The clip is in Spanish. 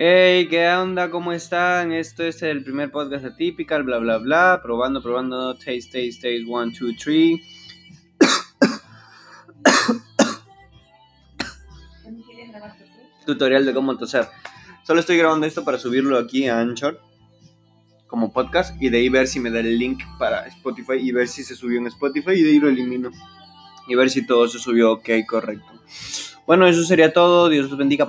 Hey, ¿qué onda? ¿Cómo están? Esto es el primer podcast atípical, bla, bla, bla. Probando, probando. Taste, taste, taste. One, two, three. Tutorial de cómo toser. Solo estoy grabando esto para subirlo aquí a Anchor como podcast y de ahí ver si me da el link para Spotify y ver si se subió en Spotify y de ahí lo elimino y ver si todo se subió ok, correcto. Bueno, eso sería todo. Dios los bendiga.